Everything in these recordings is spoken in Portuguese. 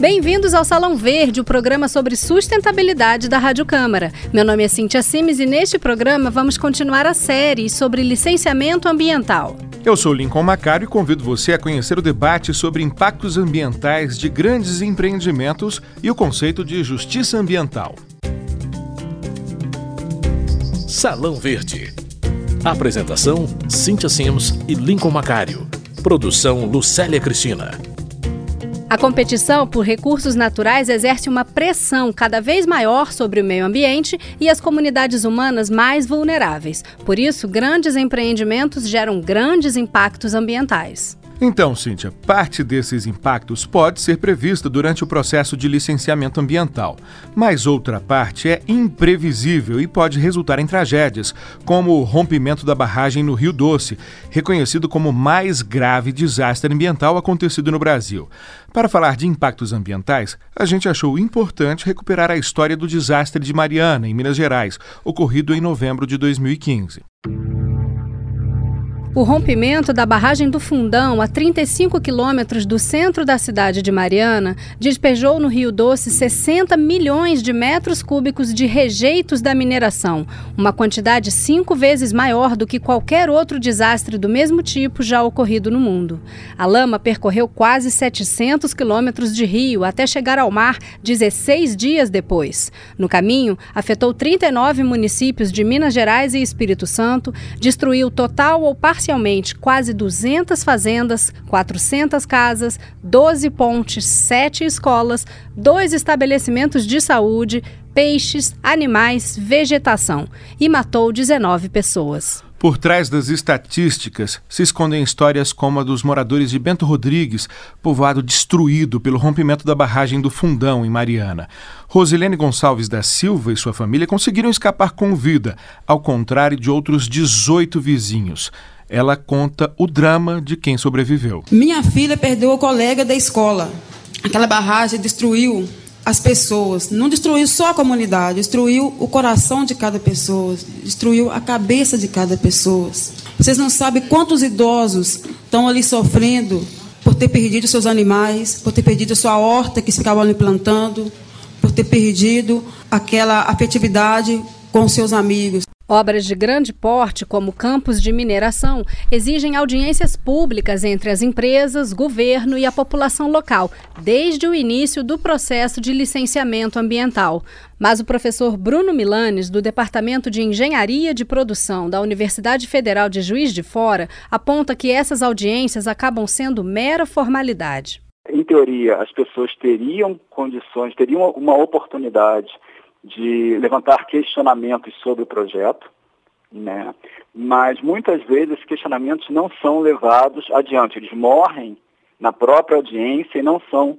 Bem-vindos ao Salão Verde, o programa sobre sustentabilidade da Rádio Câmara. Meu nome é Cintia Simes e neste programa vamos continuar a série sobre licenciamento ambiental. Eu sou Lincoln Macário e convido você a conhecer o debate sobre impactos ambientais de grandes empreendimentos e o conceito de justiça ambiental. Salão Verde. Apresentação: Cintia Sims e Lincoln Macário. Produção: Lucélia Cristina. A competição por recursos naturais exerce uma pressão cada vez maior sobre o meio ambiente e as comunidades humanas mais vulneráveis. Por isso, grandes empreendimentos geram grandes impactos ambientais. Então, Cíntia, parte desses impactos pode ser prevista durante o processo de licenciamento ambiental, mas outra parte é imprevisível e pode resultar em tragédias, como o rompimento da barragem no Rio Doce, reconhecido como o mais grave desastre ambiental acontecido no Brasil. Para falar de impactos ambientais, a gente achou importante recuperar a história do desastre de Mariana, em Minas Gerais, ocorrido em novembro de 2015. O rompimento da barragem do Fundão, a 35 quilômetros do centro da cidade de Mariana, despejou no Rio Doce 60 milhões de metros cúbicos de rejeitos da mineração, uma quantidade cinco vezes maior do que qualquer outro desastre do mesmo tipo já ocorrido no mundo. A lama percorreu quase 700 quilômetros de rio até chegar ao mar 16 dias depois. No caminho, afetou 39 municípios de Minas Gerais e Espírito Santo, destruiu total ou parcialmente parcialmente quase 200 fazendas, 400 casas, 12 pontes, 7 escolas, dois estabelecimentos de saúde, peixes, animais, vegetação e matou 19 pessoas. Por trás das estatísticas se escondem histórias como a dos moradores de Bento Rodrigues, povoado destruído pelo rompimento da barragem do Fundão, em Mariana. Rosilene Gonçalves da Silva e sua família conseguiram escapar com vida, ao contrário de outros 18 vizinhos ela conta o drama de quem sobreviveu. Minha filha perdeu o colega da escola. Aquela barragem destruiu as pessoas, não destruiu só a comunidade, destruiu o coração de cada pessoa, destruiu a cabeça de cada pessoa. Vocês não sabem quantos idosos estão ali sofrendo por ter perdido seus animais, por ter perdido sua horta que ficavam ali plantando, por ter perdido aquela afetividade com seus amigos. Obras de grande porte, como campos de mineração, exigem audiências públicas entre as empresas, governo e a população local, desde o início do processo de licenciamento ambiental. Mas o professor Bruno Milanes, do Departamento de Engenharia de Produção da Universidade Federal de Juiz de Fora, aponta que essas audiências acabam sendo mera formalidade. Em teoria, as pessoas teriam condições, teriam uma oportunidade de levantar questionamentos sobre o projeto, né? mas muitas vezes esses questionamentos não são levados adiante, eles morrem na própria audiência e não são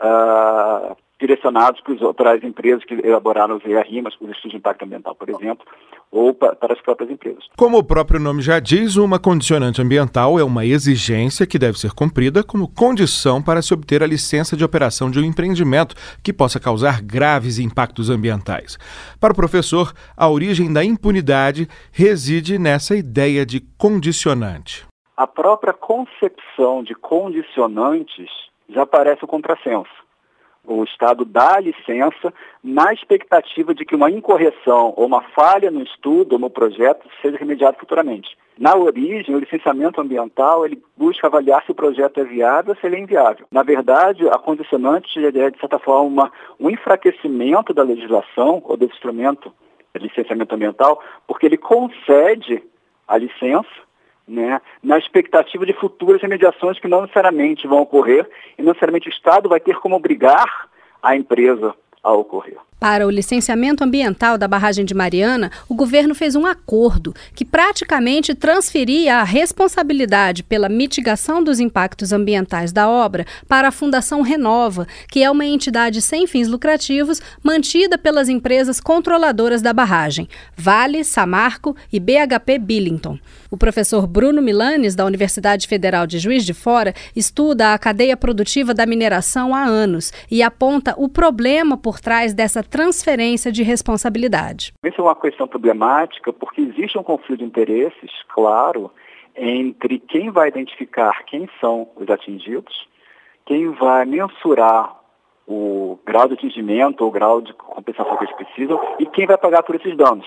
uh, direcionados para as empresas que elaboraram os ERIMAS, os estudos de impacto ambiental, por exemplo, ou para as próprias empresas. Como o próprio nome já diz, uma condicionante ambiental é uma exigência que deve ser cumprida como condição para se obter a licença de operação de um empreendimento que possa causar graves impactos ambientais. Para o professor, a origem da impunidade reside nessa ideia de condicionante. A própria concepção de condicionantes já parece o contrassenso o Estado dá licença na expectativa de que uma incorreção ou uma falha no estudo ou no projeto seja remediada futuramente. Na origem, o licenciamento ambiental ele busca avaliar se o projeto é viável ou se ele é inviável. Na verdade, a condicionante é, de certa forma, um enfraquecimento da legislação ou do instrumento de licenciamento ambiental, porque ele concede a licença né, na expectativa de futuras remediações que não necessariamente vão ocorrer e não necessariamente o Estado vai ter como obrigar a empresa a ocorrer. Para o licenciamento ambiental da barragem de Mariana, o governo fez um acordo que praticamente transferia a responsabilidade pela mitigação dos impactos ambientais da obra para a Fundação Renova, que é uma entidade sem fins lucrativos mantida pelas empresas controladoras da barragem, Vale, Samarco e BHP Billington. O professor Bruno Milanes, da Universidade Federal de Juiz de Fora, estuda a cadeia produtiva da mineração há anos e aponta o problema por trás dessa transferência de responsabilidade. Isso é uma questão problemática porque existe um conflito de interesses, claro, entre quem vai identificar quem são os atingidos, quem vai mensurar o grau de atingimento ou o grau de compensação que eles precisam e quem vai pagar por esses danos.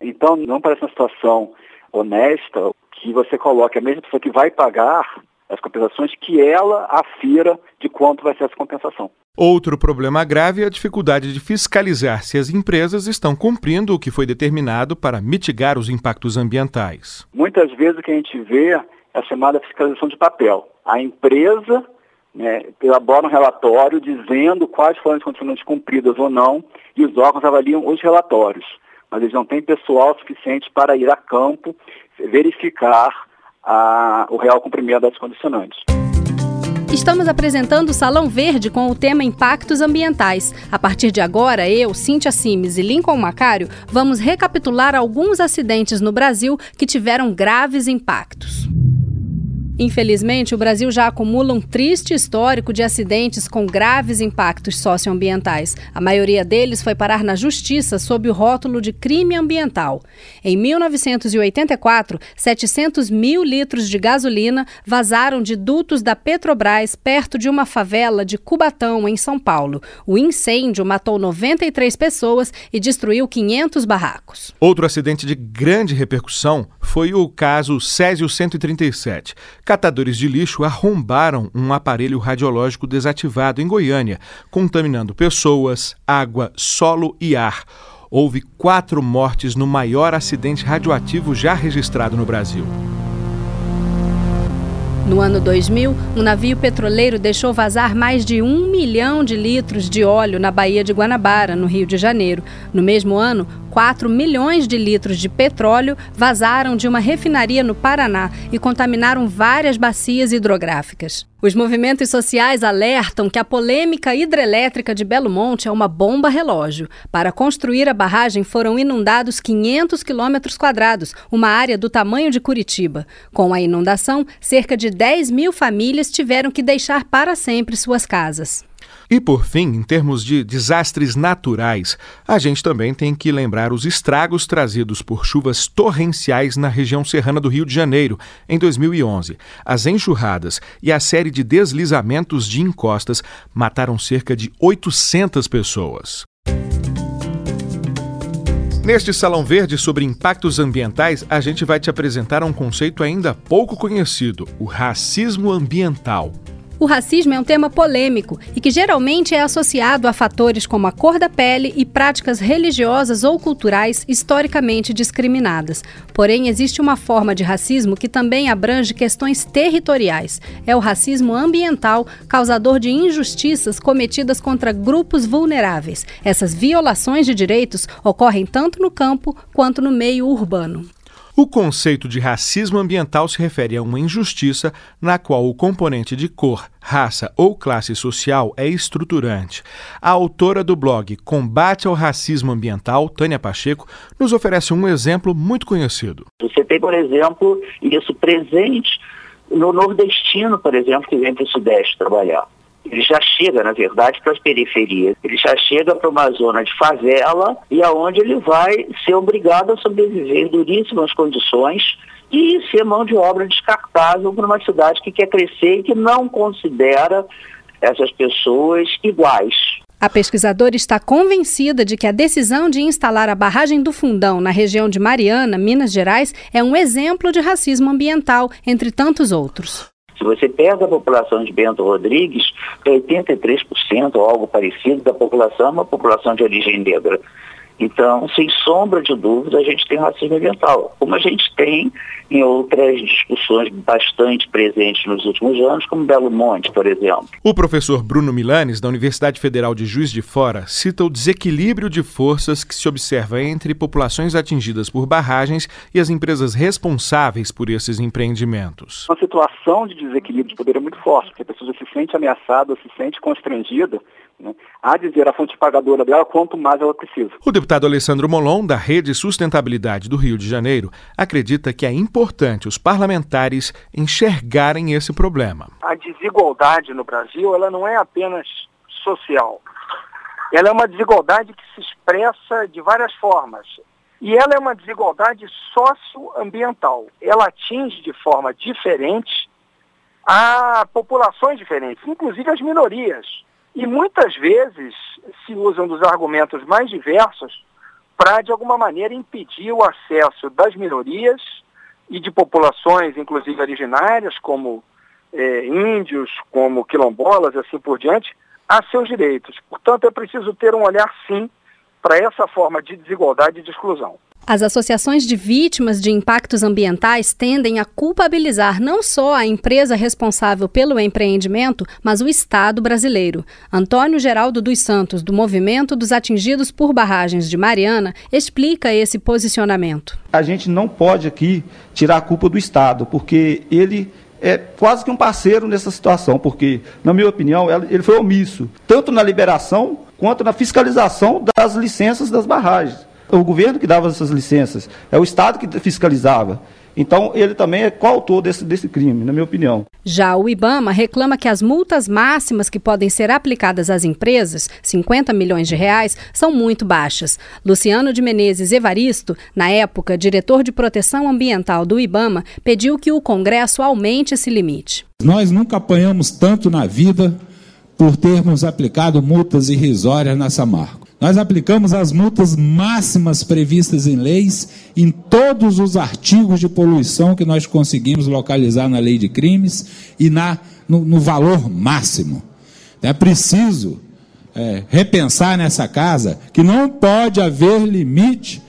Então, não parece uma situação honesta que você coloque a mesma pessoa que vai pagar as compensações, que ela afira de quanto vai ser essa compensação. Outro problema grave é a dificuldade de fiscalizar se as empresas estão cumprindo o que foi determinado para mitigar os impactos ambientais. Muitas vezes o que a gente vê é a chamada fiscalização de papel. A empresa né, elabora um relatório dizendo quais foram as condições cumpridas ou não, e os órgãos avaliam os relatórios. Mas eles não têm pessoal suficiente para ir a campo verificar a, o real cumprimento das condicionantes. Estamos apresentando o Salão Verde com o tema Impactos Ambientais. A partir de agora, eu, Cíntia Simes e Lincoln Macário vamos recapitular alguns acidentes no Brasil que tiveram graves impactos. Infelizmente, o Brasil já acumula um triste histórico de acidentes com graves impactos socioambientais. A maioria deles foi parar na justiça sob o rótulo de crime ambiental. Em 1984, 700 mil litros de gasolina vazaram de dutos da Petrobras perto de uma favela de Cubatão, em São Paulo. O incêndio matou 93 pessoas e destruiu 500 barracos. Outro acidente de grande repercussão foi o caso Césio 137 Catadores de lixo arrombaram um aparelho radiológico desativado em Goiânia, contaminando pessoas, água, solo e ar. Houve quatro mortes no maior acidente radioativo já registrado no Brasil. No ano 2000, um navio petroleiro deixou vazar mais de um milhão de litros de óleo na Baía de Guanabara, no Rio de Janeiro. No mesmo ano, 4 milhões de litros de petróleo vazaram de uma refinaria no Paraná e contaminaram várias bacias hidrográficas. Os movimentos sociais alertam que a polêmica hidrelétrica de Belo Monte é uma bomba relógio. Para construir a barragem foram inundados 500 quilômetros quadrados, uma área do tamanho de Curitiba. Com a inundação, cerca de 10 mil famílias tiveram que deixar para sempre suas casas. E por fim, em termos de desastres naturais, a gente também tem que lembrar os estragos trazidos por chuvas torrenciais na região serrana do Rio de Janeiro em 2011. As enxurradas e a série de deslizamentos de encostas mataram cerca de 800 pessoas. Neste Salão Verde sobre impactos ambientais, a gente vai te apresentar um conceito ainda pouco conhecido: o racismo ambiental. O racismo é um tema polêmico e que geralmente é associado a fatores como a cor da pele e práticas religiosas ou culturais historicamente discriminadas. Porém, existe uma forma de racismo que também abrange questões territoriais. É o racismo ambiental, causador de injustiças cometidas contra grupos vulneráveis. Essas violações de direitos ocorrem tanto no campo quanto no meio urbano. O conceito de racismo ambiental se refere a uma injustiça na qual o componente de cor, raça ou classe social é estruturante. A autora do blog Combate ao Racismo Ambiental, Tânia Pacheco, nos oferece um exemplo muito conhecido. Você tem, por exemplo, isso presente no nordestino, por exemplo, que vem para o Sudeste trabalhar. Ele já chega, na verdade, para as periferias. Ele já chega para uma zona de favela e aonde ele vai ser obrigado a sobreviver em duríssimas condições e ser mão de obra descartável para uma cidade que quer crescer e que não considera essas pessoas iguais. A pesquisadora está convencida de que a decisão de instalar a barragem do Fundão na região de Mariana, Minas Gerais, é um exemplo de racismo ambiental, entre tantos outros. Se você pega a população de Bento Rodrigues, 83% ou algo parecido da população é uma população de origem negra. Então, sem sombra de dúvida, a gente tem racismo ambiental, como a gente tem em outras discussões bastante presentes nos últimos anos, como Belo Monte, por exemplo. O professor Bruno Milanes, da Universidade Federal de Juiz de Fora, cita o desequilíbrio de forças que se observa entre populações atingidas por barragens e as empresas responsáveis por esses empreendimentos. Uma situação de desequilíbrio de poder é muito forte, porque a pessoa se sente ameaçada, se sente constrangida né, a dizer à fonte pagadora dela quanto mais ela precisa. O deputado Alessandro Molon, da Rede Sustentabilidade do Rio de Janeiro, acredita que é importante os parlamentares enxergarem esse problema. A desigualdade no Brasil ela não é apenas social. Ela é uma desigualdade que se expressa de várias formas. E ela é uma desigualdade socioambiental. Ela atinge de forma diferente a populações diferentes, inclusive as minorias E muitas vezes se usam dos argumentos mais diversos para, de alguma maneira, impedir o acesso das minorias e de populações, inclusive originárias, como é, índios, como quilombolas, assim por diante, a seus direitos. Portanto, é preciso ter um olhar, sim, para essa forma de desigualdade e de exclusão. As associações de vítimas de impactos ambientais tendem a culpabilizar não só a empresa responsável pelo empreendimento, mas o Estado brasileiro. Antônio Geraldo dos Santos, do Movimento dos Atingidos por Barragens de Mariana, explica esse posicionamento. A gente não pode aqui tirar a culpa do Estado, porque ele é quase que um parceiro nessa situação, porque, na minha opinião, ele foi omisso, tanto na liberação quanto na fiscalização das licenças das barragens o governo que dava essas licenças, é o Estado que fiscalizava. Então, ele também é coautor desse, desse crime, na minha opinião. Já o IBAMA reclama que as multas máximas que podem ser aplicadas às empresas, 50 milhões de reais, são muito baixas. Luciano de Menezes Evaristo, na época diretor de proteção ambiental do IBAMA, pediu que o Congresso aumente esse limite. Nós nunca apanhamos tanto na vida por termos aplicado multas irrisórias nessa marca. Nós aplicamos as multas máximas previstas em leis em todos os artigos de poluição que nós conseguimos localizar na lei de crimes e na, no, no valor máximo. É preciso é, repensar nessa casa que não pode haver limite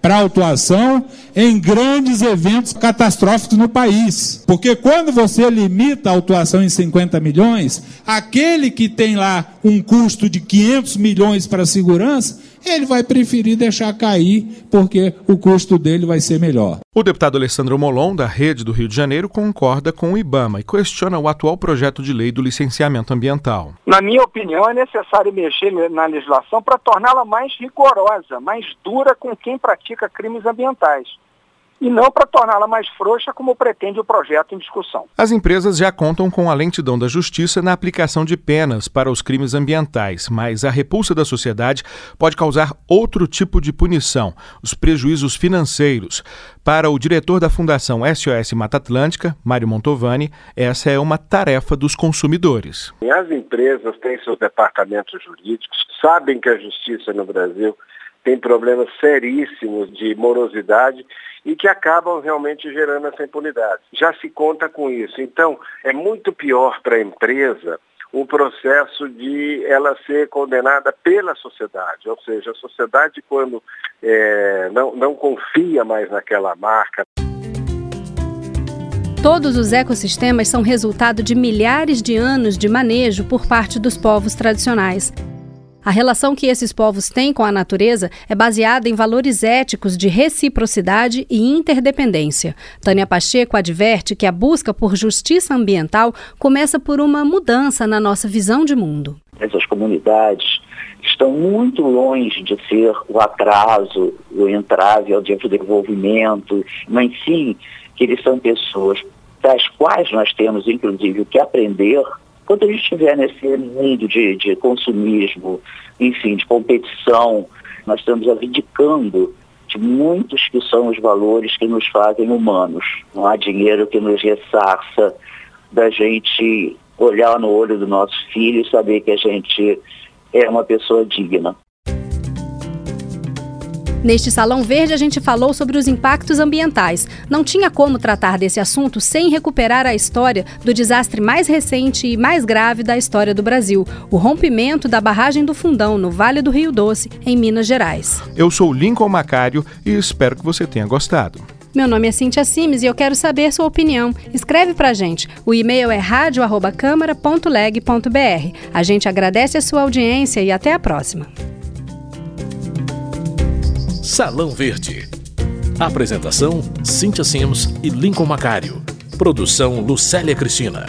para autuação em grandes eventos catastróficos no país. Porque quando você limita a autuação em 50 milhões, aquele que tem lá um custo de 500 milhões para a segurança, ele vai preferir deixar cair porque o custo dele vai ser melhor. O deputado Alessandro Molon, da Rede do Rio de Janeiro, concorda com o IBAMA e questiona o atual projeto de lei do licenciamento ambiental. Na minha opinião, é necessário mexer na legislação para torná-la mais rigorosa, mais dura com quem pratica crimes ambientais e não para torná-la mais frouxa, como pretende o projeto em discussão. As empresas já contam com a lentidão da justiça na aplicação de penas para os crimes ambientais, mas a repulsa da sociedade pode causar outro tipo de punição, os prejuízos financeiros. Para o diretor da Fundação SOS Mata Atlântica, Mário Montovani, essa é uma tarefa dos consumidores. As empresas têm seus departamentos jurídicos, sabem que a justiça no Brasil tem problemas seríssimos de morosidade e que acabam realmente gerando essa impunidade. Já se conta com isso. Então, é muito pior para a empresa o processo de ela ser condenada pela sociedade, ou seja, a sociedade quando é, não, não confia mais naquela marca. Todos os ecossistemas são resultado de milhares de anos de manejo por parte dos povos tradicionais. A relação que esses povos têm com a natureza é baseada em valores éticos de reciprocidade e interdependência. Tânia Pacheco adverte que a busca por justiça ambiental começa por uma mudança na nossa visão de mundo. Essas comunidades estão muito longe de ser o atraso, o entrave ao desenvolvimento, mas sim que eles são pessoas das quais nós temos, inclusive, o que aprender quando a gente estiver nesse mundo de, de consumismo, enfim, de competição, nós estamos abdicando de muitos que são os valores que nos fazem humanos. Não há dinheiro que nos ressarça da gente olhar no olho do nosso filho e saber que a gente é uma pessoa digna. Neste Salão Verde, a gente falou sobre os impactos ambientais. Não tinha como tratar desse assunto sem recuperar a história do desastre mais recente e mais grave da história do Brasil: o rompimento da barragem do Fundão, no Vale do Rio Doce, em Minas Gerais. Eu sou Lincoln Macário e espero que você tenha gostado. Meu nome é Cintia Simes e eu quero saber sua opinião. Escreve pra gente. O e-mail é radio@câmara.leg.br. A gente agradece a sua audiência e até a próxima. Salão Verde. Apresentação: Cíntia Sims e Lincoln Macário. Produção: Lucélia Cristina.